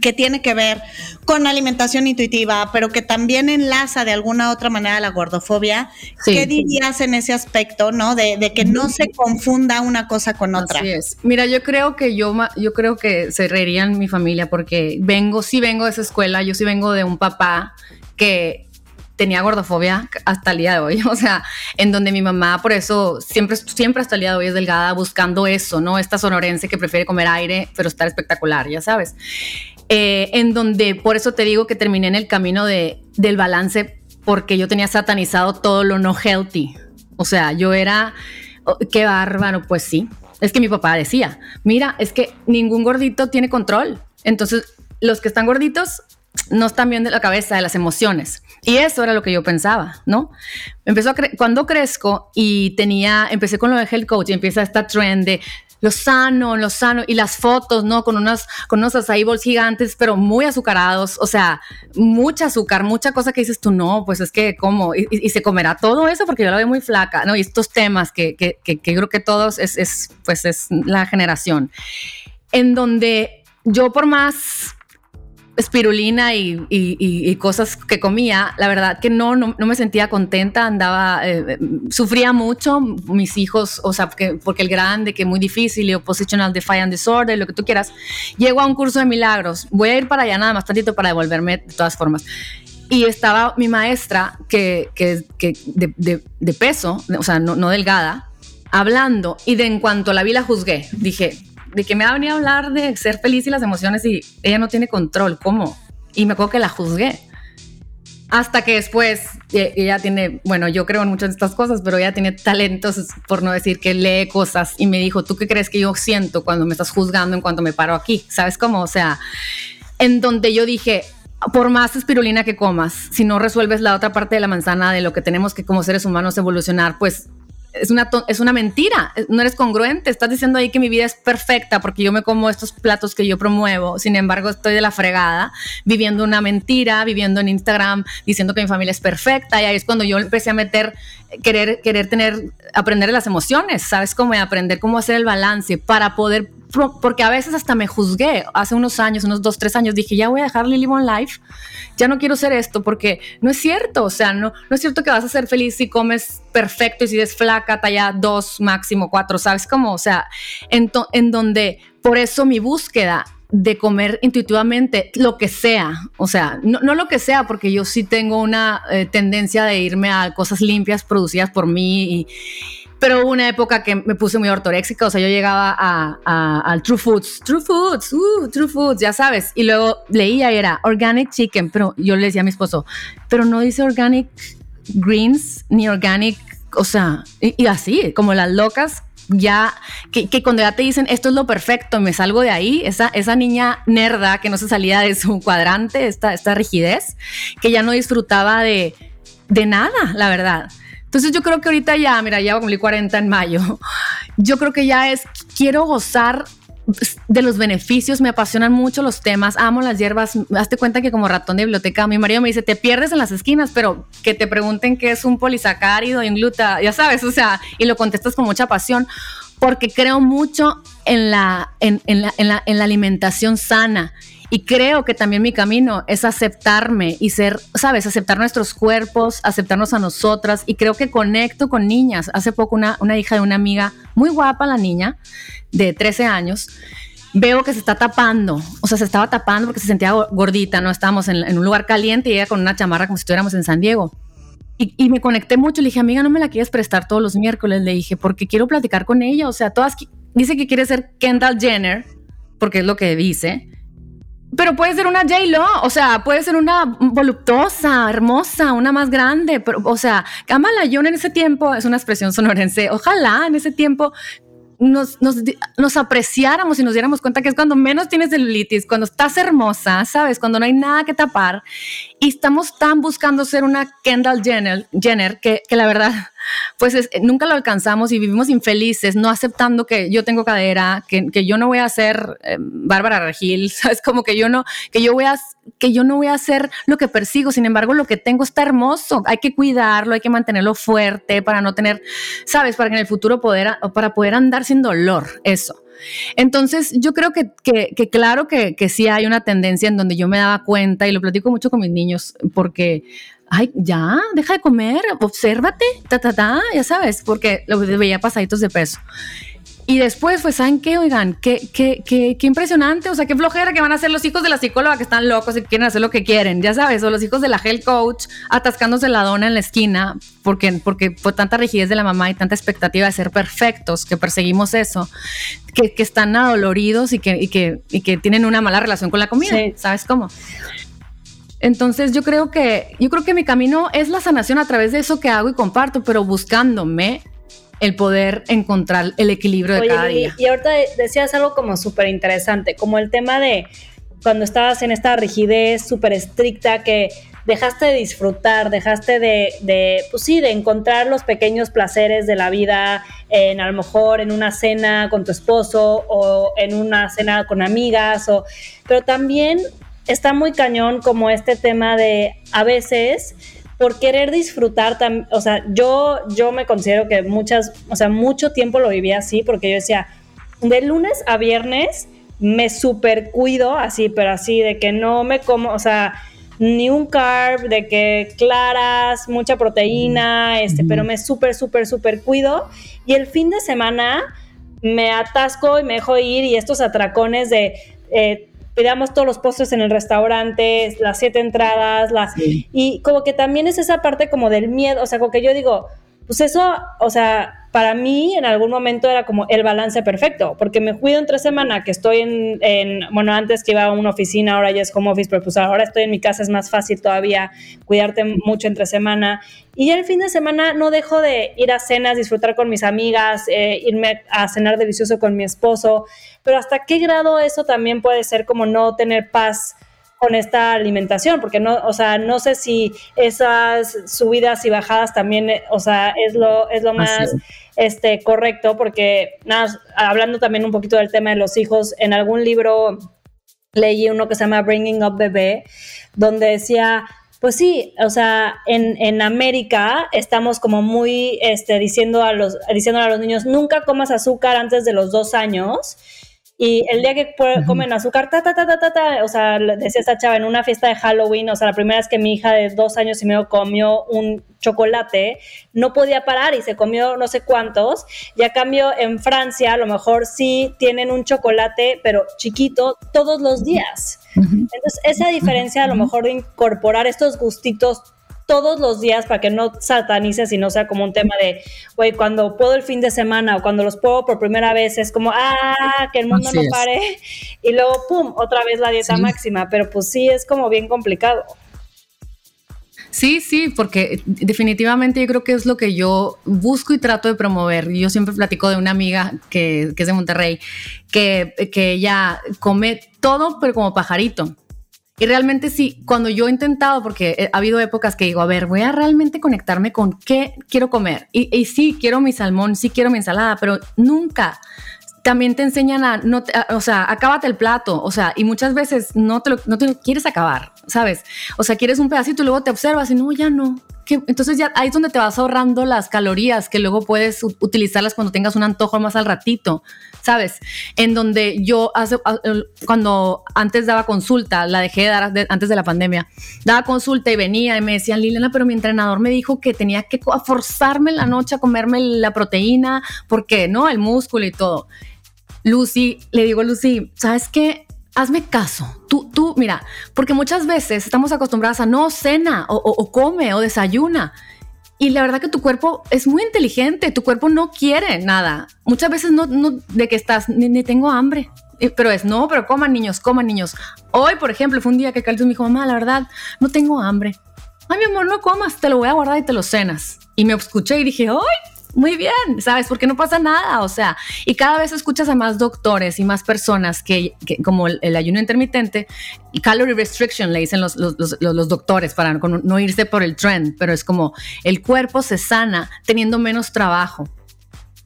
que tiene que ver con alimentación intuitiva, pero que también enlaza de alguna otra manera la gordofobia. ¿Qué dirías en ese aspecto, no? De, que no se confunda una cosa con otra. Así es. Mira, yo creo que yo, yo creo que se reirían mi familia porque vengo, sí vengo de esa escuela, yo sí vengo de un papá que tenía gordofobia hasta el día de hoy, o sea, en donde mi mamá por eso siempre, siempre hasta el día de hoy es delgada buscando eso, ¿no? Esta sonorense que prefiere comer aire, pero estar espectacular, ya sabes. Eh, en donde por eso te digo que terminé en el camino de, del balance porque yo tenía satanizado todo lo no healthy. O sea, yo era, oh, qué bárbaro, pues sí. Es que mi papá decía, mira, es que ningún gordito tiene control. Entonces, los que están gorditos no están bien de la cabeza, de las emociones. Y eso era lo que yo pensaba, ¿no? Empezó cuando crezco y tenía, empecé con lo de health coach y empieza esta trend de lo sano, lo sano, y las fotos, ¿no? Con unos, con unos acai gigantes, pero muy azucarados, o sea, mucha azúcar, mucha cosa que dices tú, no, pues es que, ¿cómo? Y, se comerá todo eso porque yo la veo muy flaca, ¿no? Y estos temas que, que, que, que creo que todos es, es, pues es la generación, en donde yo por más espirulina y, cosas que comía, la verdad que no, no, me sentía contenta, andaba, eh, sufría mucho, mis hijos, o sea, porque el grande, que muy difícil, y oppositional defiant disorder, lo que tú quieras, llego a un curso de milagros, voy a ir para allá nada más tantito para devolverme de todas formas. Y estaba mi maestra, que, que, de, de, peso, o sea, no, no delgada, hablando, y de en cuanto la vi la juzgué, dije, de que me ha venido a hablar de ser feliz y las emociones y ella no tiene control, ¿cómo? Y me acuerdo que la juzgué. Hasta que después eh, ella tiene, bueno, yo creo en muchas de estas cosas, pero ella tiene talentos, por no decir que lee cosas y me dijo, ¿tú qué crees que yo siento cuando me estás juzgando en cuanto me paro aquí? ¿Sabes cómo? O sea, en donde yo dije, por más espirulina que comas, si no resuelves la otra parte de la manzana de lo que tenemos que como seres humanos evolucionar, pues es una, es una mentira, no eres congruente, estás diciendo ahí que mi vida es perfecta porque yo me como estos platos que yo promuevo, sin embargo estoy de la fregada, viviendo una mentira, viviendo en Instagram, diciendo que mi familia es perfecta. Y ahí es cuando yo empecé a meter, querer, querer tener, aprender las emociones, ¿sabes cómo? aprender cómo hacer el balance para poder porque a veces hasta me juzgué. Hace unos años, unos dos, tres años, dije, ya voy a dejar Lily One Life, ya no quiero ser esto, porque no es cierto, o sea, no, no es cierto que vas a ser feliz si comes perfecto y si eres flaca, talla dos, máximo cuatro, ¿sabes cómo? O sea, en, en donde, por eso mi búsqueda de comer intuitivamente lo que sea, o sea, no, no lo que sea, porque yo sí tengo una eh, tendencia de irme a cosas limpias producidas por mí y pero hubo una época que me puse muy ortoréxica, o sea, yo llegaba a, al True Foods, True Foods, uh, True Foods, ya sabes, y luego leía y era Organic Chicken, pero yo le decía a mi esposo, pero no dice Organic Greens ni Organic, o sea, y, así, como las locas ya, que, que, cuando ya te dicen esto es lo perfecto, me salgo de ahí, esa, esa niña nerda que no se salía de su cuadrante, esta, esta rigidez, que ya no disfrutaba de, de nada, la verdad. Entonces yo creo que ahorita ya, mira, ya voy a cumplir 40 en mayo. Yo creo que ya es, quiero gozar de los beneficios, me apasionan mucho los temas, amo las hierbas, hazte cuenta que como ratón de biblioteca, mi marido me dice, te pierdes en las esquinas, pero que te pregunten qué es un polisacárido y un gluta, ya sabes, o sea, y lo contestas con mucha pasión, porque creo mucho en la, en, la, en la, en la alimentación sana y creo que también mi camino es aceptarme y ser, sabes, aceptar nuestros cuerpos, aceptarnos a nosotras. Y creo que conecto con niñas. Hace poco una, una hija de una amiga, muy guapa la niña, de 13 años, veo que se está tapando, o sea, se estaba tapando porque se sentía gordita, ¿no? Estábamos en, un lugar caliente y ella con una chamarra como si estuviéramos en San Diego. Y, me conecté mucho, le dije, amiga, no me la quieres prestar todos los miércoles, le dije, porque quiero platicar con ella, o sea, todas, dice que quiere ser Kendall Jenner, porque es lo que dice, pero puede ser una J-Lo, o sea, puede ser una voluptuosa, hermosa, una más grande, pero, o sea, Kamala Young en ese tiempo, es una expresión sonorense, ojalá en ese tiempo nos, nos, nos, apreciáramos y nos diéramos cuenta que es cuando menos tienes celulitis, cuando estás hermosa, ¿sabes? Cuando no hay nada que tapar. Y estamos tan buscando ser una Kendall Jenner, Jenner que, que la verdad pues nunca lo alcanzamos y vivimos infelices, no aceptando que yo tengo cadera, que, que yo no voy a ser eh, Bárbara Regil, ¿sabes? Como que yo no, que yo voy a, que yo no voy a hacer lo que persigo, sin embargo, lo que tengo está hermoso, hay que cuidarlo, hay que mantenerlo fuerte para no tener, ¿sabes? Para que en el futuro poder, para poder andar sin dolor, eso. Entonces, yo creo que, que, claro que, sí hay una tendencia en donde yo me daba cuenta y lo platico mucho con mis niños porque ay, ya, deja de comer, obsérvate, ta, ta, ta, ya sabes, porque lo veía pasaditos de peso. Y después, pues, ¿saben qué? Oigan, qué, qué, qué, qué, impresionante, o sea, qué flojera que van a ser los hijos de la psicóloga que están locos y quieren hacer lo que quieren, ya sabes, o los hijos de la health coach atascándose la dona en la esquina porque, porque fue tanta rigidez de la mamá y tanta expectativa de ser perfectos que perseguimos eso, que, que están adoloridos y que, y que, y que tienen una mala relación con la comida, ¿sabes cómo? Entonces yo creo que yo creo que mi camino es la sanación a través de eso que hago y comparto, pero buscándome el poder encontrar el equilibrio de cada día. Y, ahorita decías algo como súper interesante, como el tema de cuando estabas en esta rigidez súper estricta que dejaste de disfrutar, dejaste de, de, pues sí, de encontrar los pequeños placeres de la vida, en a lo mejor en una cena con tu esposo o en una cena con amigas, o, pero también está muy cañón como este tema de a veces por querer disfrutar, o sea, yo, yo me considero que muchas, o sea, mucho tiempo lo viví así porque yo decía, de lunes a viernes me super cuido así, pero así de que no me como, o sea, ni un carb, de que claras, mucha proteína, este, pero me súper, súper, súper cuido. Y el fin de semana me atasco y me dejo ir y estos atracones de eh, pidamos todos los postres en el restaurante, las siete entradas, las... Y como que también es esa parte como del miedo, o sea, como que yo digo, pues eso, o sea, para mí en algún momento era como el balance perfecto, porque me cuido entre semana, que estoy en, bueno, antes que iba a una oficina, ahora ya es como office, pero pues ahora estoy en mi casa, es más fácil todavía cuidarte mucho entre semana. Y el fin de semana no dejo de ir a cenas, disfrutar con mis amigas, eh, irme a cenar delicioso con mi esposo, pero hasta qué grado eso también puede ser como no tener paz con esta alimentación, porque no, o sea, no sé si esas subidas y bajadas también, eh, o sea, es lo, es lo más este, correcto, porque nada, hablando también un poquito del tema de los hijos, en algún libro leí uno que se llama Bringing Up Bebé, donde decía, pues sí, o sea, en, en América estamos como muy este, diciendo a los, diciendo a los niños, nunca comas azúcar antes de los dos años y el día que comen azúcar, ta, ta, ta, ta, ta, o sea, decía esta chava en una fiesta de Halloween, o sea, la primera vez que mi hija de dos años y medio comió un chocolate, no podía parar y se comió no sé cuántos. Y a cambio, en Francia, a lo mejor sí tienen un chocolate, pero chiquito, todos los días. Entonces, esa diferencia a lo mejor de incorporar estos gustitos todos los días para que no satanices y no sea como un tema de, güey, cuando puedo el fin de semana o cuando los puedo por primera vez es como, ah, que el mundo no pare y luego, pum, otra vez la dieta máxima, pero pues sí es como bien complicado. Sí, sí, porque definitivamente yo creo que es lo que yo busco y trato de promover. Yo siempre platico de una amiga que, que es de Monterrey, que, que ella come todo, pero como pajarito. Y realmente sí, cuando yo he intentado, porque ha habido épocas que digo, a ver, voy a realmente conectarme con qué quiero comer. Y, y sí, quiero mi salmón, sí quiero mi ensalada, pero nunca también te enseñan a, no o sea, acábate el plato, o sea, y muchas veces no te, lo, no te quieres acabar, ¿sabes? O sea, quieres un pedacito y luego te observas y no, ya no, entonces ya ahí es donde te vas ahorrando las calorías que luego puedes utilizarlas cuando tengas un antojo más al ratito, ¿sabes? En donde yo hace, cuando antes daba consulta, la dejé de dar antes de la pandemia, daba consulta y venía y me decían, Liliana, pero mi entrenador me dijo que tenía que forzarme en la noche a comerme la proteína, porque, ¿no? El músculo y todo. Lucy, le digo, Lucy, ¿sabes qué? Hazme caso. Tú, tú, mira, porque muchas veces estamos acostumbradas a no cena o, come o desayuna. y la verdad que tu cuerpo es muy inteligente, tu cuerpo no quiere nada. Muchas veces no, no de que estás, ni, tengo hambre, pero es, no, pero coman niños, coman niños. Hoy, por ejemplo, fue un día que Carlitos me dijo, mamá, la verdad, no tengo hambre. Ay, mi amor, no comas, te lo voy a guardar y te lo cenas. Y me escuché y dije, ¡ay! Muy bien, ¿sabes? Porque no pasa nada, o sea, y cada vez escuchas a más doctores y más personas que, como el, ayuno intermitente, y calorie restriction le dicen los, los, doctores para no, irse por el trend, pero es como el cuerpo se sana teniendo menos trabajo.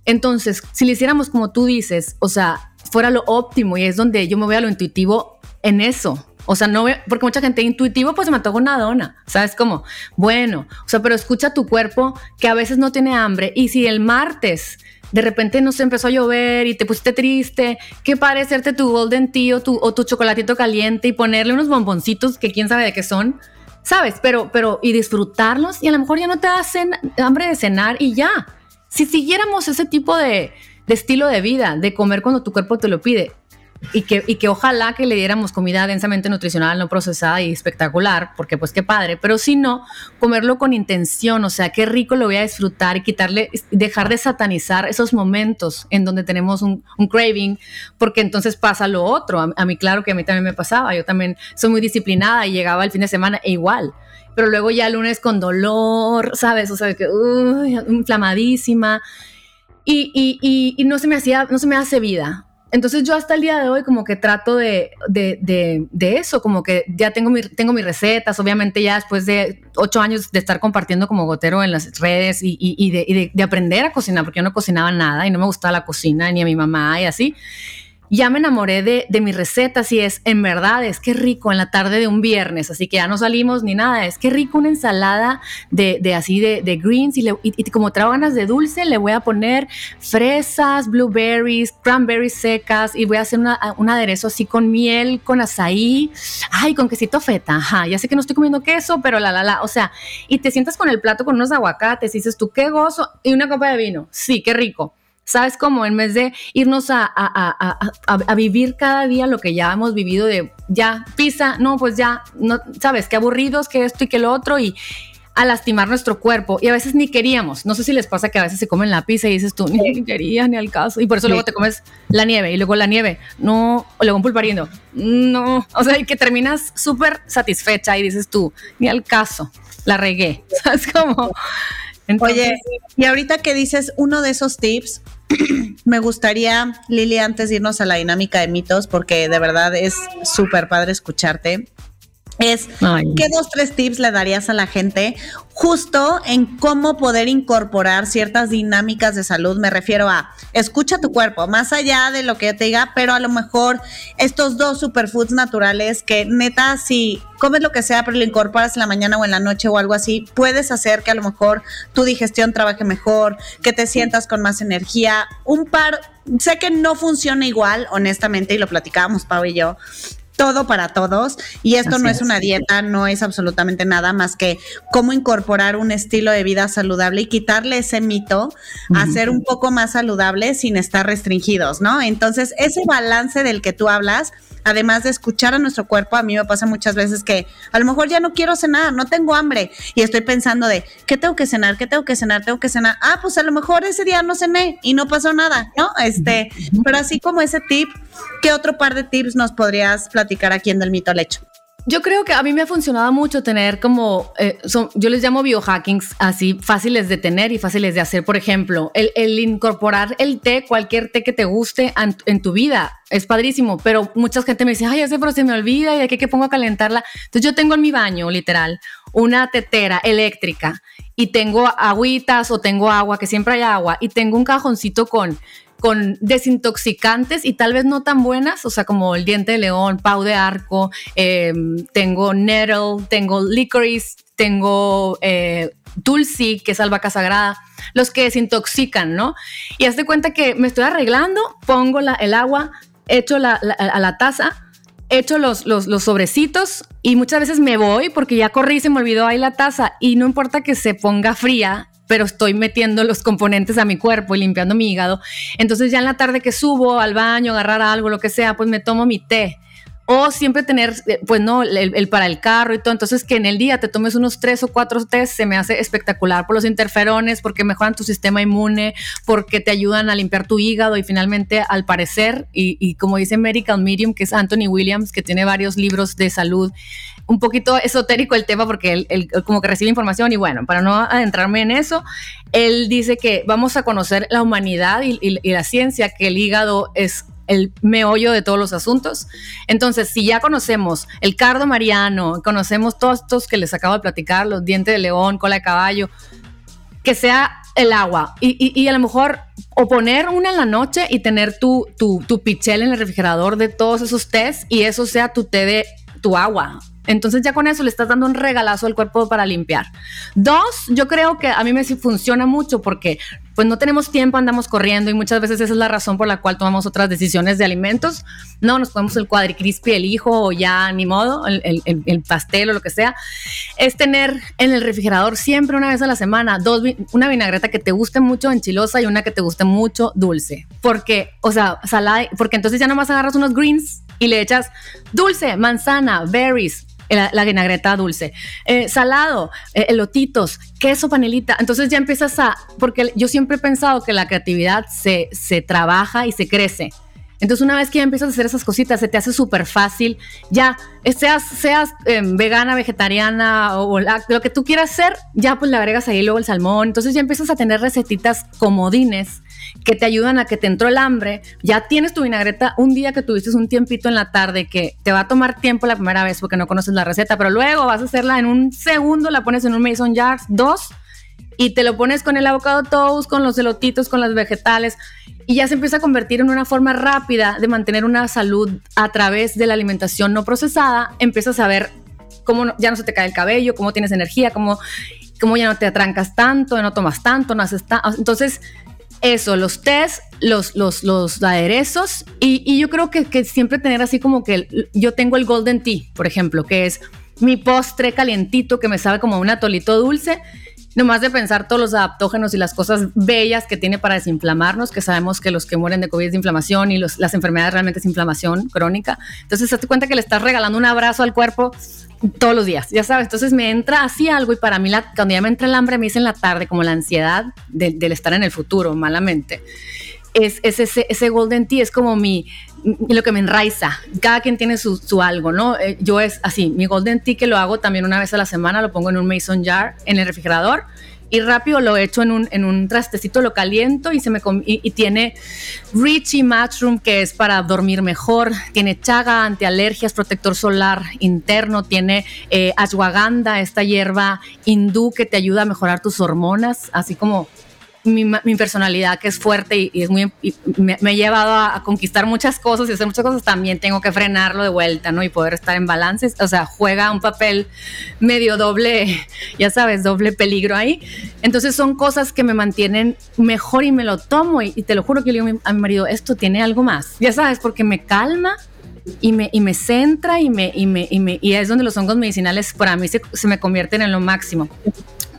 Entonces, si le hiciéramos como tú dices, o sea, fuera lo óptimo y es donde yo me voy a lo intuitivo en eso, o sea, no, porque mucha gente intuitivo, pues me antoja una dona, ¿sabes? Como, bueno, o sea, pero escucha tu cuerpo que a veces no tiene hambre y si el martes de repente no se empezó a llover y te pusiste triste, qué padre hacerte tu golden tea o tu, o chocolatito caliente y ponerle unos bomboncitos que quién sabe de qué son, ¿sabes? Pero, pero, y disfrutarlos y a lo mejor ya no te da hambre de cenar y ya. Si siguiéramos ese tipo de, de estilo de vida, de comer cuando tu cuerpo te lo pide, y que, y que ojalá que le diéramos comida densamente nutricional, no procesada y espectacular, porque pues qué padre, pero si no, comerlo con intención, o sea, qué rico lo voy a disfrutar y quitarle, dejar de satanizar esos momentos en donde tenemos un, craving, porque entonces pasa lo otro. A, mí, claro que a mí también me pasaba, yo también soy muy disciplinada y llegaba el fin de semana e igual pero luego ya el lunes con dolor, ¿sabes? O sea, que inflamadísima. Y, y, y, no se me hacía, no se me hace vida. Entonces yo hasta el día de hoy como que trato de, de, de, eso, como que ya tengo, mi, tengo mis recetas, obviamente ya después de ocho años de estar compartiendo como gotero en las redes y, y, y de, aprender a cocinar, porque yo no cocinaba nada y no me gustaba la cocina ni a mi mamá y así ya me enamoré de, de mis recetas y es, en verdad, es que rico en la tarde de un viernes, así que ya no salimos ni nada, es que rico una ensalada de, de así de, greens y, y, como traigo ganas de dulce, le voy a poner fresas, blueberries, cranberries secas y voy a hacer una, un aderezo así con miel, con azaí, ay, con quesito feta, ajá, ya sé que no estoy comiendo queso, pero la, la, la, o sea, y te sientas con el plato con unos aguacates y dices tú, qué gozo, y una copa de vino, sí, qué rico. ¿Sabes cómo? En vez de irnos a, a, vivir cada día lo que ya hemos vivido de ya, pisa, no, pues ya, no, ¿sabes? Qué aburridos, que esto y que lo otro y a lastimar nuestro cuerpo y a veces ni queríamos. No sé si les pasa que a veces se comen la pizza y dices tú, ni quería, ni al caso. Y por eso luego te comes la nieve y luego la nieve, no, o luego un pulparindo, no. O sea, y que terminas súper satisfecha y dices tú, ni al caso, la regué. ¿Sabes cómo? Oye, y ahorita que dices uno de esos tips, me gustaría, Lili, antes de irnos a la dinámica de mitos, porque de verdad es súper padre escucharte es qué dos, tres tips le darías a la gente justo en cómo poder incorporar ciertas dinámicas de salud. Me refiero a escucha tu cuerpo, más allá de lo que yo te diga, pero a lo mejor estos dos superfoods naturales que neta, si comes lo que sea, pero lo incorporas en la mañana o en la noche o algo así, puedes hacer que a lo mejor tu digestión trabaje mejor, que te sientas con más energía. Un par, sé que no funciona igual, honestamente, y lo platicábamos Pau y yo, todo para todos y esto no es, una dieta, no es absolutamente nada más que cómo incorporar un estilo de vida saludable y quitarle ese mito a ser un poco más saludable sin estar restringidos, ¿no? Entonces, ese balance del que tú hablas, además de escuchar a nuestro cuerpo, a mí me pasa muchas veces que a lo mejor ya no quiero cenar, no tengo hambre y estoy pensando de, ¿qué tengo que cenar? ¿Qué tengo que cenar? Tengo que cenar. Ah, pues a lo mejor ese día no cené y no pasó nada, ¿no? Este, pero así como ese tip, ¿qué otro par de tips nos podrías platicar aquí en Del Mito al Hecho? Yo creo que a mí me ha funcionado mucho tener como, eh, yo les llamo biohackings así fáciles de tener y fáciles de hacer. Por ejemplo, el, incorporar el té, cualquier té que te guste en, tu vida, es padrísimo, pero mucha gente me dice, ay, sé, pero se me olvida y de qué que pongo a calentarla. Entonces yo tengo en mi baño, literal, una tetera eléctrica y tengo agüitas o tengo agua, que siempre hay agua, y tengo un cajoncito con con desintoxicantes y tal vez no tan buenas, o sea, como el diente de león, pau de arco, em, tengo nettle, tengo licorice, tengo eh, tulsi, que es albahaca sagrada, los que desintoxican, ¿no? Y haz de cuenta que me estoy arreglando, pongo el agua, echo la, a la taza, echo los, los, los, sobrecitos y muchas veces me voy porque ya corrí y se me olvidó ahí la taza y no importa que se ponga fría, pero estoy metiendo los componentes a mi cuerpo y limpiando mi hígado. Entonces ya en la tarde que subo al baño, agarrar algo, lo que sea, pues me tomo mi té o siempre tener, eh, pues no, el, para el carro y todo. Entonces, que en el día te tomes unos tres o cuatro test se me hace espectacular por los interferones, porque mejoran tu sistema inmune, porque te ayudan a limpiar tu hígado y finalmente, al parecer, y, como dice Medical Medium, que es Anthony Williams, que tiene varios libros de salud, un poquito esotérico el tema porque él, como que recibe información y bueno, para no adentrarme en eso, él dice que vamos a conocer la humanidad y la ciencia, que el hígado es el meollo de todos los asuntos. Entonces, si ya conocemos el cardo mariano, conocemos todos estos que les acabo de platicar, los dientes de león, cola de caballo, que sea el agua y, a lo mejor o poner una en la noche y tener tu, tu, tu pichel en el refrigerador de todos esos tés y eso sea tu té de tu agua. Entonces ya con eso le estás dando un regalazo al cuerpo para limpiar. Dos, yo creo que a mí me funciona mucho porque pues no tenemos tiempo, andamos corriendo y muchas veces esa es la razón por la cual tomamos otras decisiones de alimentos. No, nos ponemos el cuadricrispi, el hijo o ya ni modo, el, el, pastel o lo que sea. Es tener en el refrigerador siempre una vez a la semana dos, una vinagreta que te guste mucho enchilosa y una que te guste mucho dulce. Porque, o sea, salada, porque entonces ya nomás agarras unos greens y le echas dulce, manzana, berries, la, vinagreta dulce, eh, salado, eh, elotitos, queso, panelita. Entonces ya empiezas a, porque yo siempre he pensado que la creatividad se, se trabaja y se crece. Entonces, una vez que ya empiezas a hacer esas cositas, se te hace súper fácil. Ya, seas, seas em, vegana, vegetariana o, lo que tú quieras hacer, ya pues le agregas ahí luego el salmón. Entonces, ya empiezas a tener recetitas comodines que te ayudan a que te entró el hambre. Ya tienes tu vinagreta un día que tuviste un tiempito en la tarde que te va a tomar tiempo la primera vez porque no conoces la receta, pero luego vas a hacerla en un segundo, la pones en un mason jar, dos, y te lo pones con el avocado toast, con los elotitos, con las vegetales y ya se empieza a convertir en una forma rápida de mantener una salud a través de la alimentación no procesada. Empiezas a ver cómo ya no se te cae el cabello, cómo tienes energía, cómo, cómo ya no te atrancas tanto, no tomas tanto, no haces tanto. Entonces, eso, los tés, los, los, los aderezos. Y, y yo creo que, que, siempre tener así como que yo tengo el golden tea, por ejemplo, que es mi postre calientito que me sabe como un atolito dulce nomás de pensar todos los adaptógenos y las cosas bellas que tiene para desinflamarnos, que sabemos que los que mueren de COVID es de inflamación y las enfermedades realmente es inflamación crónica. Entonces, te cuenta que le estás regalando un abrazo al cuerpo todos los días, ya sabes. Entonces me entra así algo y para mí cuando ya me entra el hambre me dice en la tarde como la ansiedad del estar en el futuro, malamente es, ese, ese, golden tea, es como mi, lo que me enraiza. Cada quien tiene su, su, algo, ¿no? Eh, yo es así, mi golden tea que lo hago también una vez a la semana, lo pongo en un mason jar en el refrigerador y rápido lo echo en un, en un trastecito, lo caliento y, se me y, tiene Richie Mushroom, que es para dormir mejor, tiene chaga, antialergias, protector solar interno, tiene eh, ashwagandha, esta hierba hindú que te ayuda a mejorar tus hormonas, así como mi, personalidad que es fuerte y, es muy me, ha llevado a, conquistar muchas cosas y hacer muchas cosas, también tengo que frenarlo de vuelta, ¿no? Y poder estar en balance. O sea, juega un papel medio doble, ya sabes, doble peligro ahí. Entonces son cosas que me mantienen mejor y me lo tomo y, te lo juro que le digo a mi marido, esto tiene algo más, ya sabes, porque me calma y me, y me centra y, me, y, me, y, me, y es donde los hongos medicinales para mí se, me convierten en lo máximo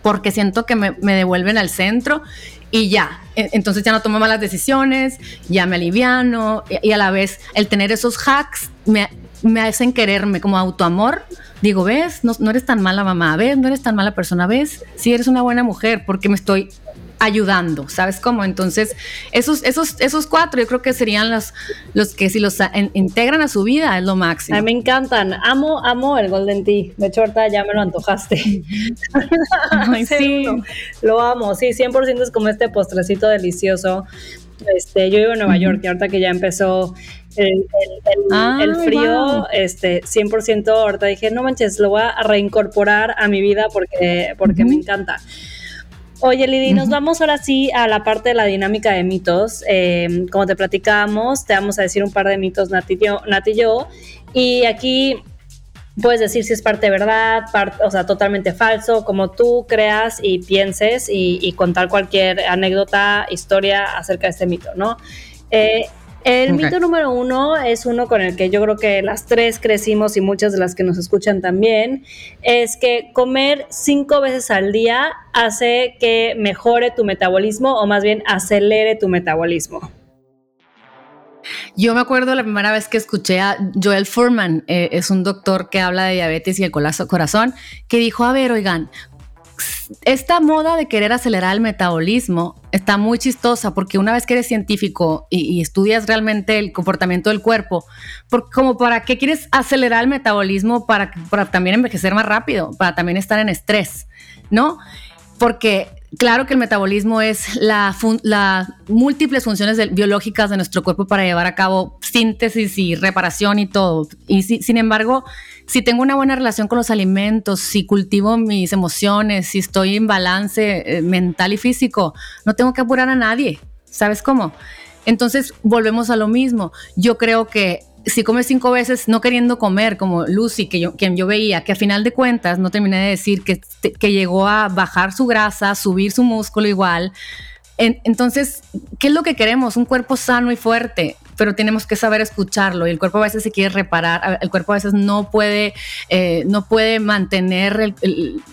porque siento que me, devuelven al centro y ya. E, entonces ya no tomo malas decisiones, ya me aliviano y, a la vez el tener esos hacks me, me hacen quererme como autoamor. Digo, ves, no, no, eres tan mala mamá, ves, no eres tan mala persona, ves, si eres una buena mujer porque me estoy ayudando, ¿sabes cómo? Entonces, esos, esos, esos cuatro yo creo que serían los, los que si los integran a su vida es lo máximo. A mí me encantan, amo, amo el Golden Tea, de hecho ahorita ya me lo antojaste. sí. Lo amo, sí, 100% es como este postrecito delicioso. Este, yo vivo en Nueva York y ahorita que ya empezó el, el, frío, este, 100% ahorita dije, no manches, lo voy a reincorporar a mi vida porque, porque me encanta. Oye, Lidi, nos vamos ahora sí a la parte de la dinámica de mitos. Eh, como te platicábamos, te vamos a decir un par de mitos, Nati, y yo. Y aquí puedes decir si es parte de verdad, o sea, totalmente falso, como tú creas y pienses y, contar cualquier anécdota, historia acerca de este mito, ¿no? Eh, el mito número uno es uno con el que yo creo que las tres crecimos y muchas de las que nos escuchan también, es que comer cinco veces al día hace que mejore tu metabolismo o más bien acelere tu metabolismo. Yo me acuerdo la primera vez que escuché a Joel Furman, eh, es un doctor que habla de diabetes y el corazón, que dijo, a ver, oigan, esta moda de querer acelerar el metabolismo está muy chistosa porque una vez que eres científico y, estudias realmente el comportamiento del cuerpo, como para qué quieres acelerar el metabolismo para, también envejecer más rápido, para también estar en estrés, ¿no? Porque claro que el metabolismo es las múltiples funciones biológicas de nuestro cuerpo para llevar a cabo síntesis y reparación y todo. Y sin embargo, si tengo una buena relación con los alimentos, si cultivo mis emociones, si estoy en balance eh, mental y físico, no tengo que apurar a nadie. ¿Sabes cómo? Entonces volvemos a lo mismo. Yo creo que si comes cinco veces no queriendo comer, como Lucy, que yo, quien yo veía, que a final de cuentas no terminé de decir que, que llegó a bajar su grasa, subir su músculo igual. entonces, ¿qué es lo que queremos? Un cuerpo sano y fuerte, pero tenemos que saber escucharlo y el cuerpo a veces se quiere reparar, el cuerpo a veces no puede, eh, no puede mantener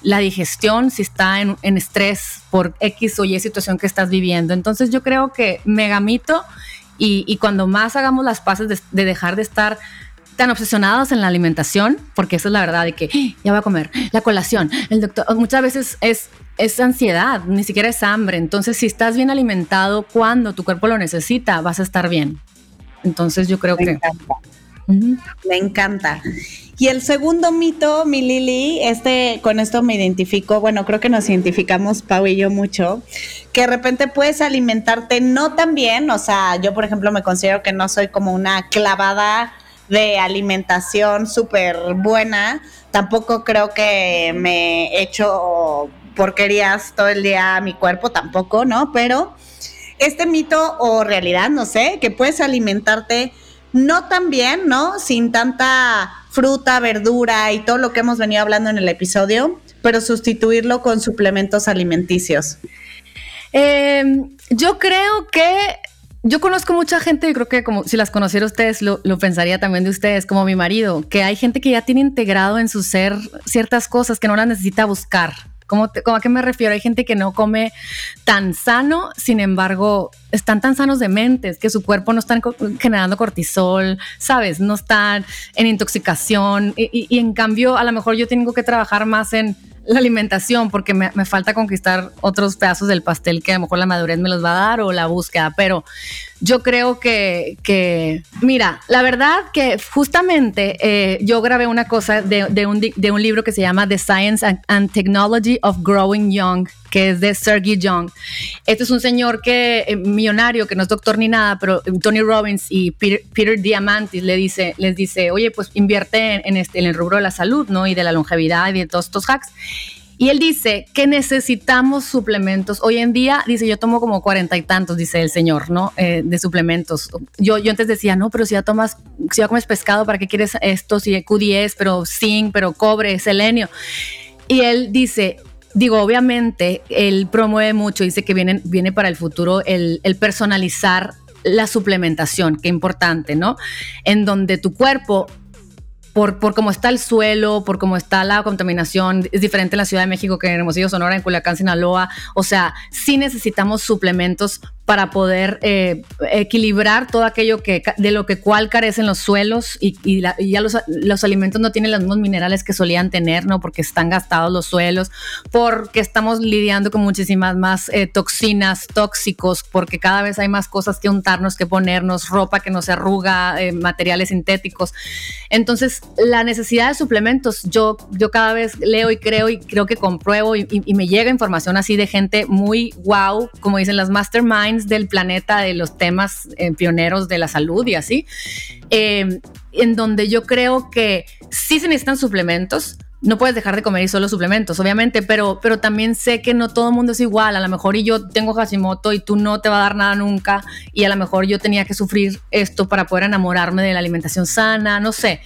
la digestión si está en, en estrés por X o Y situación que estás viviendo. Entonces, yo creo que megamito y, cuando más hagamos las paces de, dejar de estar tan obsesionados en la alimentación, porque esa es la verdad de que ¡Ah! ya voy a comer, la colación, el doctor, muchas veces es, es ansiedad, ni siquiera es hambre. Entonces, si estás bien alimentado cuando tu cuerpo lo necesita, vas a estar bien. Entonces, yo creo que... Me encanta. Y el segundo mito, mi Lili, este, con esto me identifico, bueno, creo que nos identificamos Pau y yo mucho, que de repente puedes alimentarte no tan bien, o sea, yo por ejemplo me considero que no soy como una clavada de alimentación súper buena, tampoco creo que me he hecho porquerías todo el día a mi cuerpo, tampoco, ¿no? Pero este mito o realidad, no sé, que puedes alimentarte no tan bien, ¿no? Sin tanta fruta, verdura y todo lo que hemos venido hablando en el episodio, pero sustituirlo con suplementos alimenticios. Em, yo creo que yo conozco mucha gente y creo que como si las conociera ustedes, lo, lo, pensaría también de ustedes, como mi marido, que hay gente que ya tiene integrado en su ser ciertas cosas que no las necesita buscar. ¿Cómo, a qué me refiero? Hay gente que no come tan sano, sin embargo, están tan sanos de mentes que su cuerpo no está generando cortisol, ¿sabes? No están en intoxicación y en cambio a lo mejor yo tengo que trabajar más en la alimentación porque me, falta conquistar otros pedazos del pastel que a lo mejor la madurez me los va a dar o la búsqueda, pero yo creo que, mira, la verdad que justamente eh, yo grabé una cosa de, un, libro que se llama The Science and, Technology of Growing Young, que es de Sergey Young. Este es un señor que, eh, millonario, que no es doctor ni nada, pero Tony Robbins y Peter, Diamantis le dice, les dice, oye, pues invierte en, este, en el rubro de la salud, ¿no? Y de la longevidad y de todos estos hacks. Y él dice que necesitamos suplementos. Hoy en día, dice, yo tomo como cuarenta y tantos, dice el señor, ¿no? Eh, de suplementos. Yo, yo antes decía, no, pero si ya tomas, si ya comes pescado, ¿para qué quieres esto? Si Q10, pero zinc, pero cobre, selenio. Y él dice, digo, obviamente, él promueve mucho, dice que viene, viene para el futuro el, el personalizar la suplementación, qué importante, ¿no? En donde tu cuerpo por, por cómo está el suelo, por cómo está la contaminación, es diferente en la Ciudad de México que en Hermosillo, Sonora, en Culiacán, Sinaloa. O sea, sí necesitamos suplementos para poder eh, equilibrar todo aquello que de lo que cual carecen los suelos y, ya los, los, alimentos no tienen los mismos minerales que solían tener, ¿no? Porque están gastados los suelos, porque estamos lidiando con muchísimas más eh, toxinas, tóxicos, porque cada vez hay más cosas que untarnos, que ponernos, ropa que no se arruga, eh, materiales sintéticos. Entonces, la necesidad de suplementos, yo, yo cada vez leo y creo y creo que compruebo y, y me llega información así de gente muy wow, como dicen las masterminds del planeta de los temas eh, pioneros de la salud y así, eh, en donde yo creo que sí se necesitan suplementos, no puedes dejar de comer y solo suplementos, obviamente, pero, pero también sé que no todo el mundo es igual. A lo mejor y yo tengo Hashimoto y tú no te va a dar nada nunca y a lo mejor yo tenía que sufrir esto para poder enamorarme de la alimentación sana, no sé.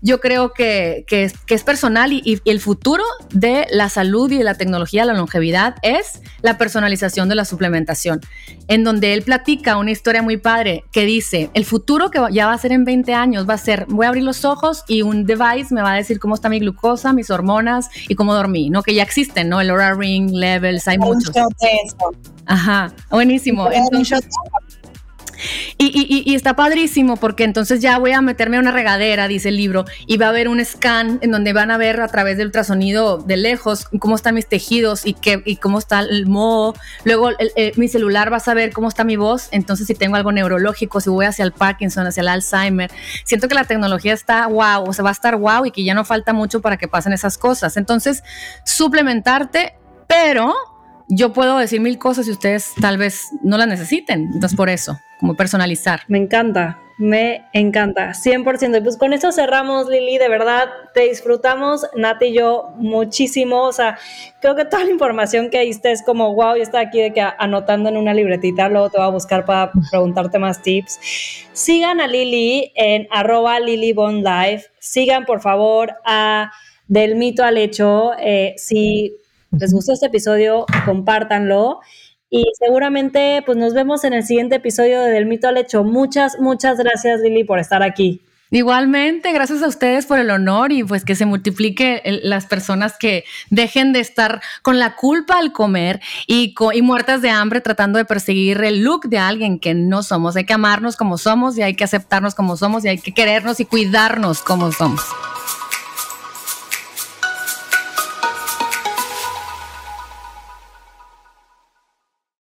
Yo creo que, que, es, que es, personal y, y, el futuro de la salud y de la tecnología, la longevidad, es la personalización de la suplementación, en donde él platica una historia muy padre que dice, el futuro que ya va a ser en 20 años va a ser, voy a abrir los ojos y un device me va a decir cómo está mi glucosa, mis hormonas y cómo dormí, ¿no? Que ya existen, ¿no? El Aura Ring, Levels, hay muchos. Ajá, buenísimo. Entonces, Y, está padrísimo porque entonces ya voy a meterme a una regadera, dice el libro, y va a haber un scan en donde van a ver a través del ultrasonido de lejos cómo están mis tejidos y, qué, y cómo está el moho. Luego mi celular va a saber cómo está mi voz, entonces si tengo algo neurológico, si voy hacia el Parkinson, hacia el Alzheimer. Siento que la tecnología está wow, o sea, va a estar wow y que ya no falta mucho para que pasen esas cosas. Entonces, suplementarte, pero yo puedo decir mil cosas y ustedes tal vez no las necesiten. Entonces, por eso como personalizar. Me encanta, me encanta, 100%. Y pues con eso cerramos, Lili, de verdad, te disfrutamos, Nati y yo, muchísimo. O sea, creo que toda la información que diste es como, wow, yo estoy aquí de que anotando en una libretita, luego te voy a buscar para preguntarte más tips. Sigan a Lili en arroba Life. Sigan, por favor, a Del Mito al Hecho. Eh, si les gustó este episodio, compártanlo. Y seguramente pues nos vemos en el siguiente episodio de Del Mito al Hecho. Muchas, muchas gracias Lili por estar aquí. Igualmente, gracias a ustedes por el honor y pues que se multiplique las personas que dejen de estar con la culpa al comer y, y muertas de hambre tratando de perseguir el look de alguien que no somos. Hay que amarnos como somos y hay que aceptarnos como somos y hay que querernos y cuidarnos como somos.